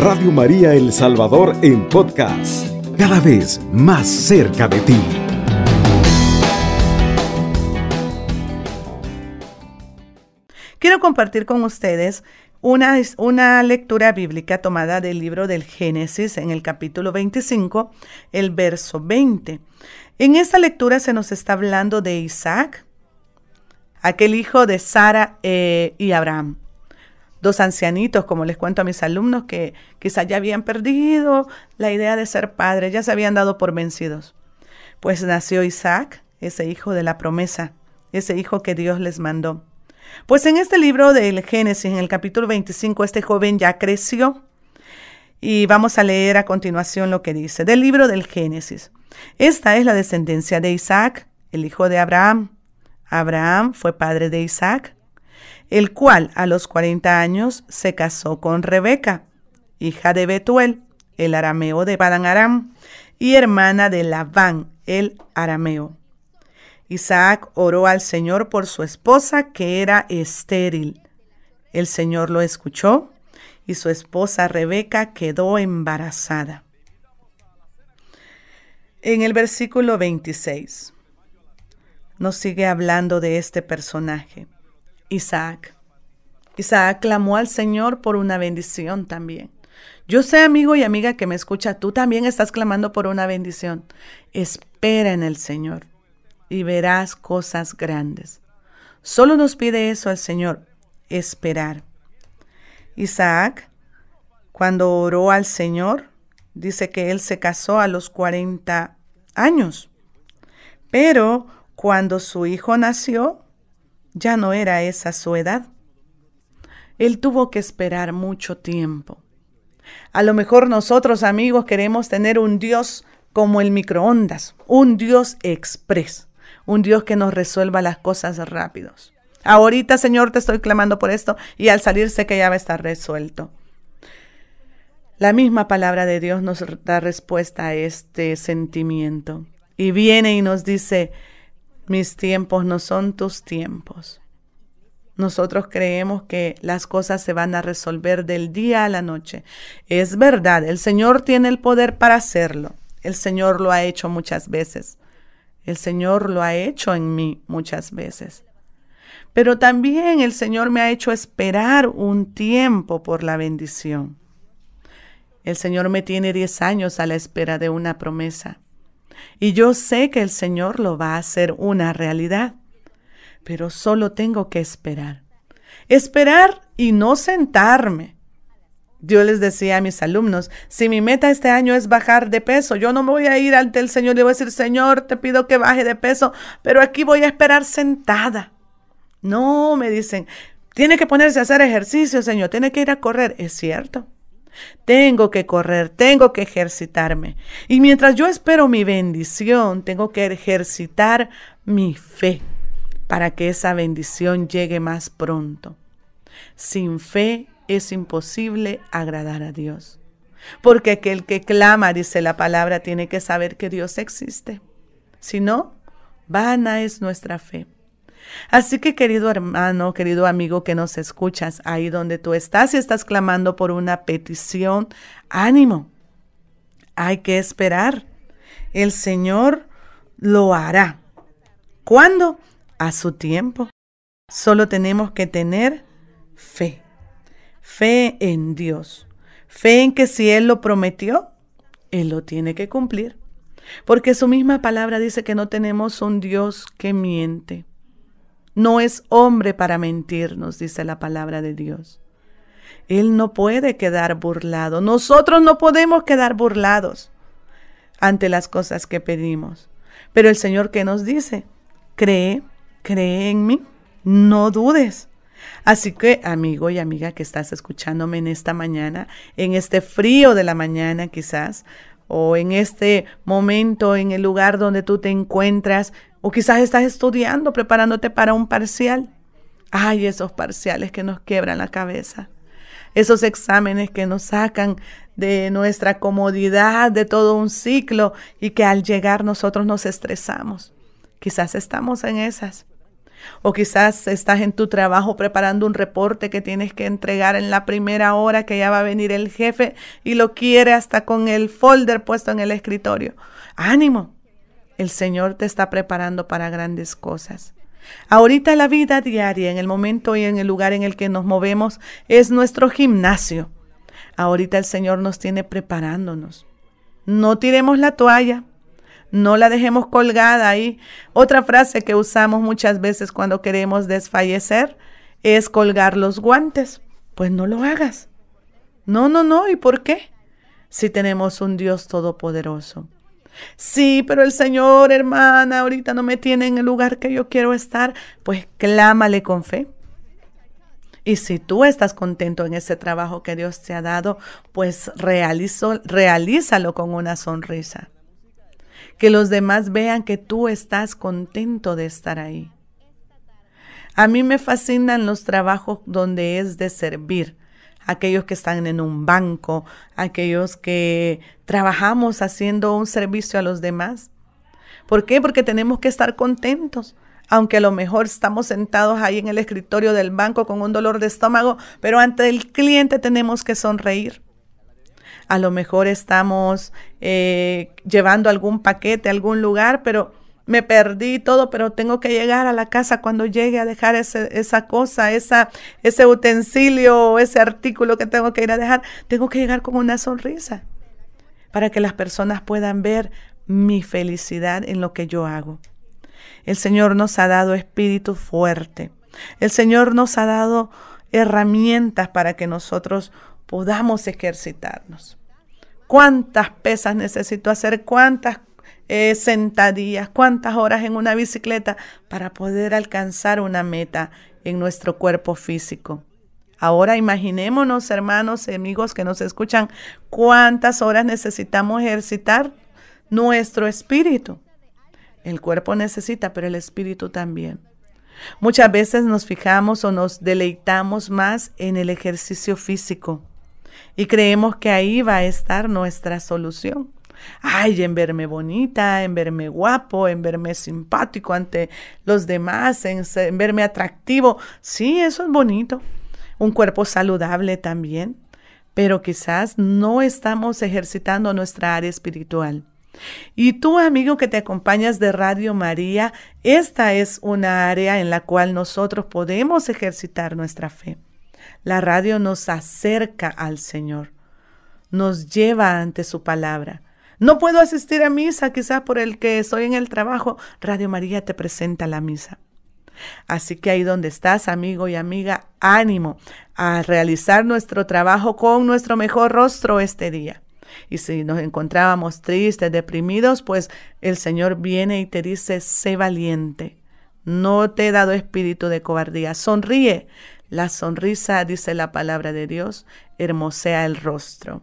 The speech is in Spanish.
Radio María El Salvador en podcast, cada vez más cerca de ti. Quiero compartir con ustedes una, una, lectura bíblica tomada del libro del Génesis en el capítulo 25, el verso 20. En esta lectura se nos está hablando de Isaac, aquel hijo de Sara eh, y Abraham. Dos ancianitos, como les cuento a mis alumnos, que quizás ya habían perdido la idea de ser padres, ya se habían dado por vencidos. Pues nació Isaac, ese hijo de la promesa, ese hijo que Dios les mandó. Pues en este libro del Génesis, en el capítulo 25, este joven ya creció. Y vamos a leer a continuación lo que dice del libro del Génesis. Esta es la descendencia de Isaac, el hijo de Abraham. Abraham fue padre de Isaac, el cual a los 40 años se casó con Rebeca, hija de Betuel, el arameo de Padan Aram, y hermana de Labán, el arameo. Isaac oró al Señor por su esposa que era estéril. El Señor lo escuchó y su esposa Rebeca quedó embarazada. En el versículo 26 nos sigue hablando de este personaje, Isaac. Isaac clamó al Señor por una bendición también. Yo sé, amigo y amiga que me escucha, tú también estás clamando por una bendición. Espera en el Señor y verás cosas grandes. Solo nos pide eso al Señor, esperar. Isaac, cuando oró al Señor, dice que él se casó a los 40 años. Pero cuando su hijo nació, ya no era esa su edad. Él tuvo que esperar mucho tiempo. A lo mejor nosotros amigos queremos tener un Dios como el microondas, un Dios express un Dios que nos resuelva las cosas rápidos. Ahorita, Señor, te estoy clamando por esto y al salir sé que ya va a estar resuelto. La misma palabra de Dios nos da respuesta a este sentimiento y viene y nos dice, mis tiempos no son tus tiempos. Nosotros creemos que las cosas se van a resolver del día a la noche. Es verdad, el Señor tiene el poder para hacerlo. El Señor lo ha hecho muchas veces. El Señor lo ha hecho en mí muchas veces. Pero también el Señor me ha hecho esperar un tiempo por la bendición. El Señor me tiene 10 años a la espera de una promesa. Y yo sé que el Señor lo va a hacer una realidad. Pero solo tengo que esperar. Esperar y no sentarme yo les decía a mis alumnos, si mi meta este año es bajar de peso, yo no me voy a ir ante el Señor y le voy a decir, Señor, te pido que baje de peso, pero aquí voy a esperar sentada. No, me dicen, tiene que ponerse a hacer ejercicio, Señor, tiene que ir a correr. Es cierto. Tengo que correr, tengo que ejercitarme. Y mientras yo espero mi bendición, tengo que ejercitar mi fe para que esa bendición llegue más pronto. Sin fe es imposible agradar a Dios. Porque aquel que clama, dice la palabra, tiene que saber que Dios existe. Si no, vana es nuestra fe. Así que querido hermano, querido amigo que nos escuchas, ahí donde tú estás y estás clamando por una petición, ánimo. Hay que esperar. El Señor lo hará. ¿Cuándo? A su tiempo. Solo tenemos que tener fe fe en Dios, fe en que si Él lo prometió, Él lo tiene que cumplir. Porque su misma palabra dice que no tenemos un Dios que miente. No es hombre para mentirnos, dice la palabra de Dios. Él no puede quedar burlado. Nosotros no podemos quedar burlados ante las cosas que pedimos. Pero el Señor que nos dice, cree, cree en mí, no dudes. Así que, amigo y amiga que estás escuchándome en esta mañana, en este frío de la mañana quizás, o en este momento, en el lugar donde tú te encuentras, o quizás estás estudiando, preparándote para un parcial. Ay, esos parciales que nos quiebran la cabeza. Esos exámenes que nos sacan de nuestra comodidad, de todo un ciclo y que al llegar nosotros nos estresamos. Quizás estamos en esas. O quizás estás en tu trabajo preparando un reporte que tienes que entregar en la primera hora que ya va a venir el jefe y lo quiere hasta con el folder puesto en el escritorio. Ánimo. El Señor te está preparando para grandes cosas. Ahorita la vida diaria, en el momento y en el lugar en el que nos movemos, es nuestro gimnasio. Ahorita el Señor nos tiene preparándonos. No tiremos la toalla. No la dejemos colgada ahí. Otra frase que usamos muchas veces cuando queremos desfallecer es colgar los guantes. Pues no lo hagas. No, no, no. ¿Y por qué? Si tenemos un Dios todopoderoso. Sí, pero el Señor, hermana, ahorita no me tiene en el lugar que yo quiero estar. Pues clámale con fe. Y si tú estás contento en ese trabajo que Dios te ha dado, pues realízalo con una sonrisa que los demás vean que tú estás contento de estar ahí. A mí me fascinan los trabajos donde es de servir, aquellos que están en un banco, aquellos que trabajamos haciendo un servicio a los demás. ¿Por qué? Porque tenemos que estar contentos. Aunque a lo mejor estamos sentados ahí en el escritorio del banco con un dolor de estómago, pero ante el cliente tenemos que sonreír a lo mejor estamos eh, llevando algún paquete a algún lugar, pero me perdí todo, pero tengo que llegar a la casa cuando llegue a dejar esa cosa, esa, ese utensilio, ese artículo que tengo que ir a dejar, tengo que llegar con una sonrisa para que las personas puedan ver mi felicidad en lo que yo hago. El Señor nos ha dado espíritu fuerte. El Señor nos ha dado herramientas para que nosotros podamos ejercitarnos cuántas pesas necesito hacer, cuántas eh, sentadillas, cuántas horas en una bicicleta para poder alcanzar una meta en nuestro cuerpo físico. Ahora imaginémonos, hermanos amigos que nos escuchan, cuántas horas necesitamos ejercitar nuestro espíritu. El cuerpo necesita, pero el espíritu también. Muchas veces nos fijamos o nos deleitamos más en el ejercicio físico y creemos que ahí va a estar nuestra solución. Ay, en verme bonita, en verme guapo, en verme simpático ante los demás, en, verme atractivo. Sí, eso es bonito. Un cuerpo saludable también. Pero quizás no estamos ejercitando nuestra área espiritual. Y tú, amigo que te acompañas de Radio María, esta es una área en la cual nosotros podemos ejercitar nuestra fe. La radio nos acerca al Señor, nos lleva ante su palabra. No puedo asistir a misa, quizás por el que estoy en el trabajo. Radio María te presenta la misa. Así que ahí donde estás, amigo y amiga, ánimo a realizar nuestro trabajo con nuestro mejor rostro este día. Y si nos encontrábamos tristes, deprimidos, pues el Señor viene y te dice, sé valiente. No te he dado espíritu de cobardía. Sonríe, la sonrisa, dice la palabra de Dios, hermosea el rostro.